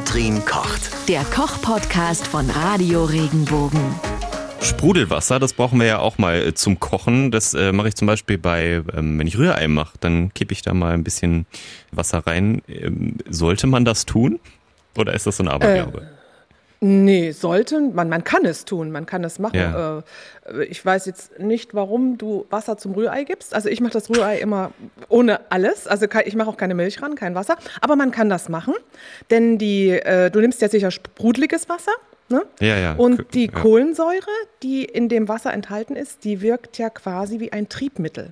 Katrin kocht. Der Koch-Podcast von Radio Regenbogen. Sprudelwasser, das brauchen wir ja auch mal äh, zum Kochen. Das äh, mache ich zum Beispiel bei, ähm, wenn ich Rührei mache, dann kippe ich da mal ein bisschen Wasser rein. Ähm, sollte man das tun? Oder ist das so ein Aberglaube? Äh. Nee, sollte man, man kann es tun, man kann es machen. Ja. Äh, ich weiß jetzt nicht, warum du Wasser zum Rührei gibst. Also ich mache das Rührei immer ohne alles. Also ich mache auch keine Milch ran, kein Wasser. Aber man kann das machen, denn die, äh, du nimmst ja sicher sprudeliges Wasser. Ne? Ja, ja. Und die Ja. Kohlensäure, die in dem Wasser enthalten ist, die wirkt ja quasi wie ein Triebmittel.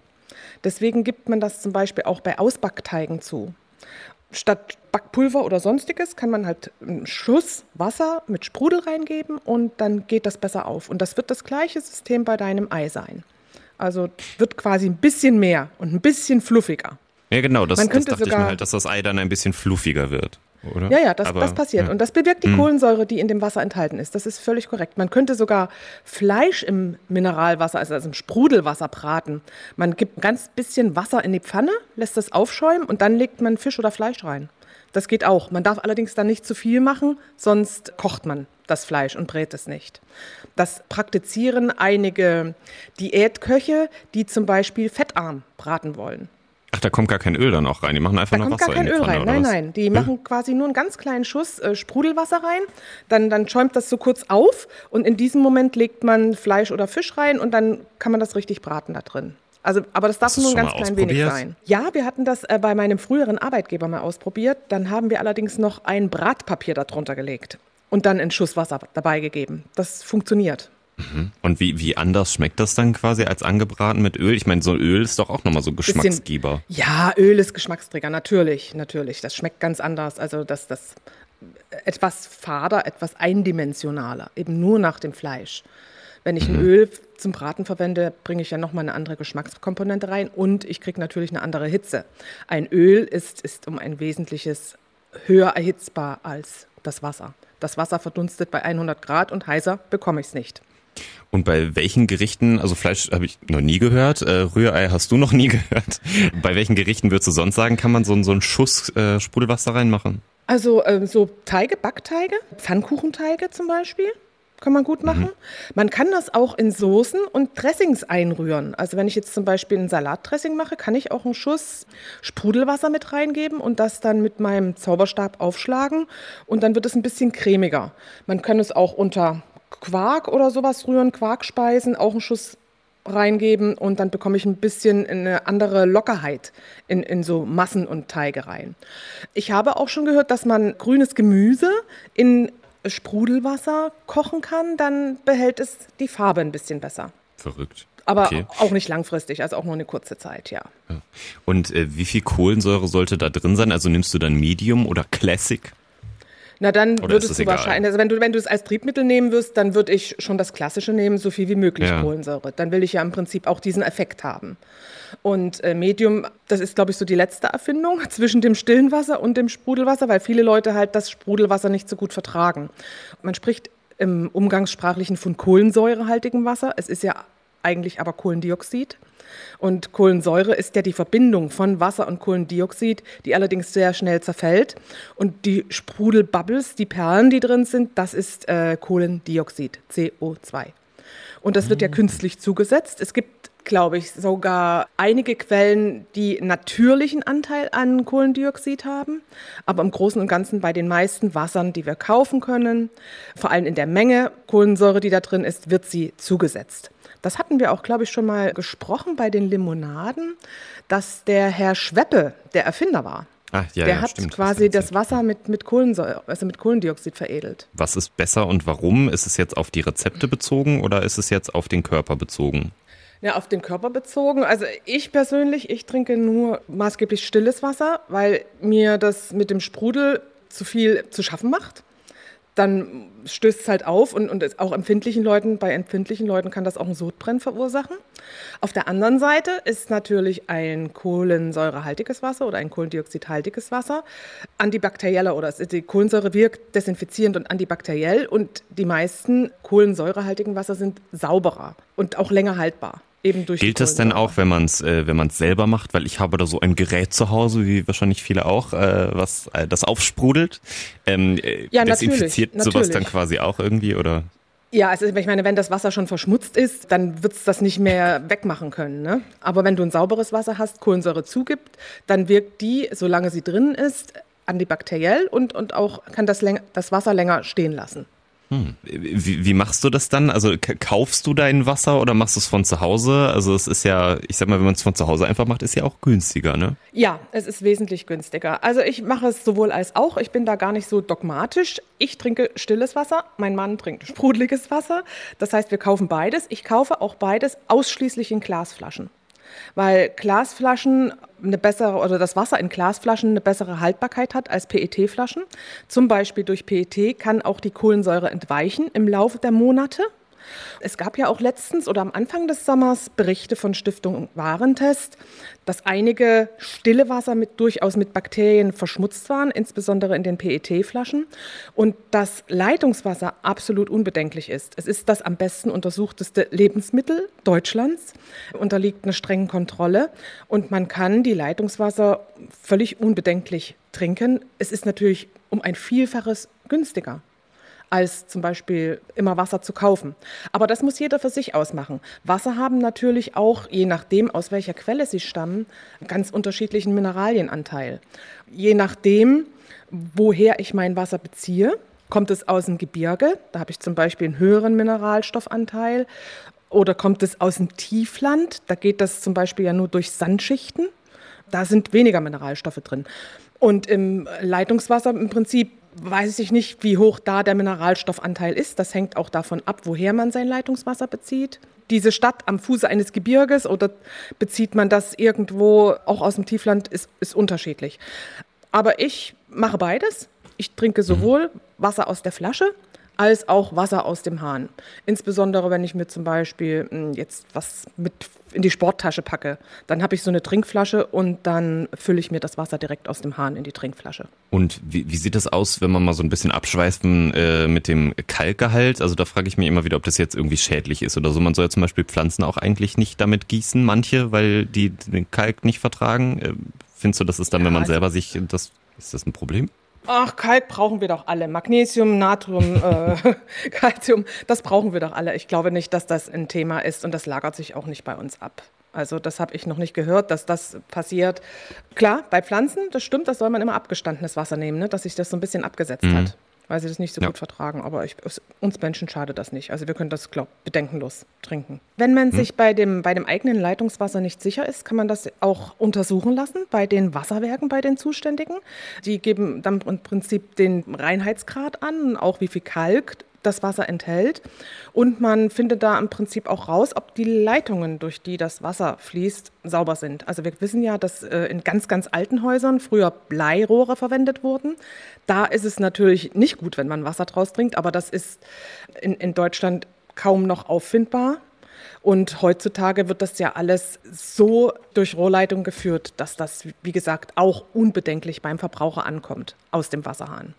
Deswegen gibt man das zum Beispiel auch bei Ausbackteigen zu. Statt Backpulver oder sonstiges kann man halt einen Schuss Wasser mit Sprudel reingeben und dann geht das besser auf. Und das wird das gleiche System bei deinem Ei sein. Also wird quasi ein bisschen mehr und ein bisschen fluffiger. Ja, genau, das, das dachte ich mir halt, dass das Ei dann ein bisschen fluffiger wird, oder? Ja, ja, das, Aber, das passiert. ja. Und das bewirkt die Kohlensäure, die in dem Wasser enthalten ist. Das ist völlig korrekt. Man könnte sogar Fleisch im Mineralwasser, also im Sprudelwasser braten. Man gibt ein ganz bisschen Wasser in die Pfanne, lässt das aufschäumen und dann legt man Fisch oder Fleisch rein. Das geht auch. Man darf allerdings dann nicht zu viel machen, sonst kocht man das Fleisch und brät es nicht. Das praktizieren einige Diätköche, die zum Beispiel fettarm braten wollen. Ach, da kommt gar kein Öl dann auch rein. Die machen einfach Da nur kommt Wasser gar kein in die Öl Pfanne, rein. Nein, was? nein. Die machen quasi nur einen ganz kleinen Schuss äh, Sprudelwasser rein. Dann, dann schäumt das so kurz auf und in diesem Moment legt man Fleisch oder Fisch rein und dann kann man das richtig braten da drin. Also, aber das darf du nur ein ganz klein wenig sein. Ja, wir hatten das äh, bei meinem früheren Arbeitgeber mal ausprobiert. Dann haben wir allerdings noch ein Bratpapier darunter gelegt und dann einen Schuss Wasser dabei gegeben. Das funktioniert. Und wie, wie anders schmeckt das dann quasi als angebraten mit Öl? Ich meine, so Öl ist doch auch nochmal so Bisschen- Geschmacksgeber. Ja, Öl ist Geschmacksträger, natürlich, natürlich. Das schmeckt ganz anders. Also das, das etwas fader, etwas eindimensionaler, eben nur nach dem Fleisch. Wenn ich ein Öl zum Braten verwende, bringe ich ja nochmal eine andere Geschmackskomponente rein und ich kriege natürlich eine andere Hitze. Ein Öl ist, ist um ein wesentliches höher erhitzbar als das Wasser. Das Wasser verdunstet bei 100 Grad und heißer bekomme ich es nicht. Und bei welchen Gerichten, also Fleisch habe ich noch nie gehört, äh, Rührei hast du noch nie gehört. Bei welchen Gerichten würdest du sonst sagen, kann man so, so einen Schuss äh, Sprudelwasser reinmachen? Also ähm, so Teige, Backteige, Pfannkuchenteige zum Beispiel. Kann man gut machen. Man kann das auch in Soßen und Dressings einrühren. Also wenn ich jetzt zum Beispiel ein Salatdressing mache, kann ich auch einen Schuss Sprudelwasser mit reingeben und das dann mit meinem Zauberstab aufschlagen und dann wird es ein bisschen cremiger. Man kann es auch unter Quark oder sowas rühren, Quarkspeisen, auch einen Schuss reingeben und dann bekomme ich ein bisschen eine andere Lockerheit in, in so Massen und Teige rein. Ich habe auch schon gehört, dass man grünes Gemüse in Sprudelwasser kochen kann, dann behält es die Farbe ein bisschen besser. Verrückt. Aber Okay. auch nicht langfristig, also auch nur eine kurze Zeit, ja. Und äh, wie viel Kohlensäure sollte da drin sein? Also nimmst du dann Medium oder Classic? Na, dann Oder würdest du egal? wahrscheinlich, also wenn du, wenn du es als Triebmittel nehmen wirst, dann würde ich schon das Klassische nehmen, so viel wie möglich Ja. Kohlensäure. Dann will ich ja im Prinzip auch diesen Effekt haben. Und äh, Medium, das ist, glaube ich, so die letzte Erfindung zwischen dem stillen Wasser und dem Sprudelwasser, weil viele Leute halt das Sprudelwasser nicht so gut vertragen. Man spricht im Umgangssprachlichen von kohlensäurehaltigem Wasser. Es ist ja eigentlich aber Kohlendioxid. Und Kohlensäure ist ja die Verbindung von Wasser und Kohlendioxid, die allerdings sehr schnell zerfällt. Und die Sprudelbubbles, die Perlen, die drin sind, das ist äh, Kohlendioxid, CO2. Und das wird ja künstlich zugesetzt. Es gibt, glaube ich, sogar einige Quellen, die natürlichen Anteil an Kohlendioxid haben. Aber im Großen und Ganzen bei den meisten Wassern, die wir kaufen können, vor allem in der Menge Kohlensäure, die da drin ist, wird sie zugesetzt. Das hatten wir auch, glaube ich, schon mal gesprochen bei den Limonaden, dass der Herr Schweppe der Erfinder war. Ah, ja, der ja, hat stimmt. quasi das erzählt. Wasser mit, mit Kohlensäure, also mit Kohlendioxid veredelt. Was ist besser und warum? Ist es jetzt auf die Rezepte bezogen oder ist es jetzt auf den Körper bezogen? Ja, auf den Körper bezogen. Also ich persönlich, ich trinke nur maßgeblich stilles Wasser, weil mir das mit dem Sprudel zu viel zu schaffen macht. Dann stößt es halt auf und, und auch empfindlichen Leuten, bei empfindlichen Leuten kann das auch einen Sodbrennen verursachen. Auf der anderen Seite ist natürlich ein kohlensäurehaltiges Wasser oder ein kohlendioxidhaltiges Wasser antibakterieller oder die Kohlensäure wirkt desinfizierend und antibakteriell und die meisten kohlensäurehaltigen Wasser sind sauberer und auch länger haltbar. Eben durch Gilt das denn auch, wenn man es äh, wenn man es selber macht? Weil ich habe da so ein Gerät zu Hause, wie wahrscheinlich viele auch, äh, was äh, das aufsprudelt. Ähm, äh, Ja, desinfiziert natürlich, sowas dann quasi auch irgendwie oder? Ja, also ich meine, wenn das Wasser schon verschmutzt ist, dann wird's das nicht mehr wegmachen können. Ne? Aber wenn du ein sauberes Wasser hast, Kohlensäure zugibt, dann wirkt die, solange sie drin ist, antibakteriell und, und auch kann das, das Wasser länger stehen lassen. Wie, wie machst du das dann? Also kaufst du dein Wasser oder machst du es von zu Hause? Also es ist ja, ich sag mal, wenn man es von zu Hause einfach macht, ist ja auch günstiger, ne? Ja, es ist wesentlich günstiger. Also ich mache es sowohl als auch. Ich bin da gar nicht so dogmatisch. Ich trinke stilles Wasser, mein Mann trinkt sprudeliges Wasser. Das heißt, wir kaufen beides. Ich kaufe auch beides ausschließlich in Glasflaschen. Weil Glasflaschen eine bessere oder das Wasser in Glasflaschen eine bessere Haltbarkeit hat als PET-Flaschen. Zum Beispiel durch PET kann auch die Kohlensäure entweichen im Laufe der Monate. Es gab ja auch letztens oder am Anfang des Sommers Berichte von Stiftung Warentest, dass einige stille Wasser mit, durchaus mit Bakterien verschmutzt waren, insbesondere in den PET-Flaschen, und dass Leitungswasser absolut unbedenklich ist. Es ist das am besten untersuchteste Lebensmittel Deutschlands, unterliegt einer strengen Kontrolle und man kann die Leitungswasser völlig unbedenklich trinken. Es ist natürlich um ein Vielfaches günstiger als zum Beispiel immer Wasser zu kaufen. Aber das muss jeder für sich ausmachen. Wasser haben natürlich auch, je nachdem, aus welcher Quelle sie stammen, ganz unterschiedlichen Mineralienanteil. Je nachdem, woher ich mein Wasser beziehe, kommt es aus dem Gebirge, da habe ich zum Beispiel einen höheren Mineralstoffanteil, oder kommt es aus dem Tiefland, da geht das zum Beispiel ja nur durch Sandschichten, da sind weniger Mineralstoffe drin. Und im Leitungswasser im Prinzip weiß ich nicht, wie hoch da der Mineralstoffanteil ist. Das hängt auch davon ab, woher man sein Leitungswasser bezieht. Diese Stadt am Fuße eines Gebirges oder bezieht man das irgendwo auch aus dem Tiefland, ist, ist unterschiedlich. Aber ich mache beides. Ich trinke sowohl Wasser aus der Flasche als auch Wasser aus dem Hahn. Insbesondere, wenn ich mir zum Beispiel mh, jetzt was mit in die Sporttasche packe, dann habe ich so eine Trinkflasche und dann fülle ich mir das Wasser direkt aus dem Hahn in die Trinkflasche. Und wie, wie sieht das aus, wenn man mal so ein bisschen abschweifen äh, mit dem Kalkgehalt? Also da frage ich mich immer wieder, ob das jetzt irgendwie schädlich ist oder so. Man soll ja zum Beispiel Pflanzen auch eigentlich nicht damit gießen, manche, weil die den Kalk nicht vertragen. Äh, findest du, das ist dann, Ja, wenn man also- selber sich, das ist das ein Problem? Ach, Kalk brauchen wir doch alle. Magnesium, Natrium, äh, Calcium, das brauchen wir doch alle. Ich glaube nicht, dass das ein Thema ist und das lagert sich auch nicht bei uns ab. Also das habe ich noch nicht gehört, dass das passiert. Klar, bei Pflanzen, das stimmt, das soll man immer abgestandenes Wasser nehmen, ne? dass sich das so ein bisschen abgesetzt hat, weil sie das nicht so Ja. gut vertragen. Aber ich, uns Menschen schadet das nicht. Also wir können das, glaube bedenkenlos trinken. Wenn man sich bei dem, bei dem eigenen Leitungswasser nicht sicher ist, kann man das auch untersuchen lassen bei den Wasserwerken, bei den Zuständigen. Die geben dann im Prinzip den Reinheitsgrad an, auch wie viel Kalk das Wasser enthält. Und man findet da im Prinzip auch raus, ob die Leitungen, durch die das Wasser fließt, sauber sind. Also wir wissen ja, dass äh, in ganz, ganz alten Häusern früher Bleirohre verwendet wurden. Da ist es natürlich nicht gut, wenn man Wasser draus trinkt, aber das ist in, in Deutschland kaum noch auffindbar. Und heutzutage wird das ja alles so durch Rohrleitung geführt, dass das, wie gesagt, auch unbedenklich beim Verbraucher ankommt aus dem Wasserhahn.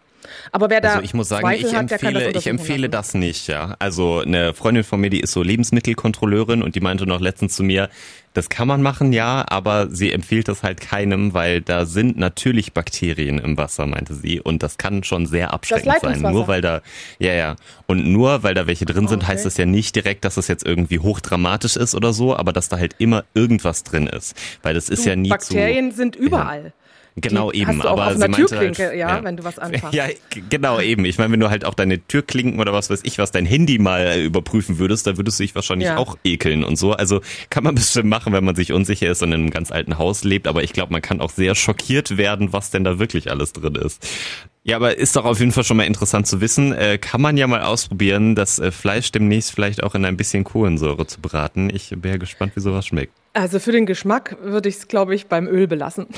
Aber wer da Also ich muss sagen, Zweifel ich hat, kann das empfehle, ich empfehle lassen. das nicht, ja. Also eine Freundin von mir, die ist so Lebensmittelkontrolleurin und die meinte noch letztens zu mir, das kann man machen, ja, aber sie empfiehlt das halt keinem, weil da sind natürlich Bakterien im Wasser, meinte sie, und das kann schon sehr abschreckend sein. Nur weil da, ja, ja, und nur weil da welche drin sind, Okay. heißt das ja nicht direkt, dass es jetzt irgendwie hochdramatisch ist oder so, aber dass da halt immer irgendwas drin ist, weil das ist Du, ja nie Bakterien zu sind überall. Genau Die eben, aber sie meinte Türklinke, halt, ja, wenn du was anfasst. Ja, genau eben. Ich meine, wenn du halt auch deine Türklinken oder was weiß ich, was dein Handy mal äh, überprüfen würdest, da würdest du dich wahrscheinlich Ja. auch ekeln und so. Also kann man bestimmt machen, wenn man sich unsicher ist und in einem ganz alten Haus lebt, aber ich glaube, man kann auch sehr schockiert werden, was denn da wirklich alles drin ist. Ja, aber ist doch auf jeden Fall schon mal interessant zu wissen. Äh, kann man ja mal ausprobieren, das äh, Fleisch demnächst vielleicht auch in ein bisschen Kohlensäure zu braten. Ich bin ja gespannt, wie sowas schmeckt. Also für den Geschmack würde ich es, glaube ich, beim Öl belassen.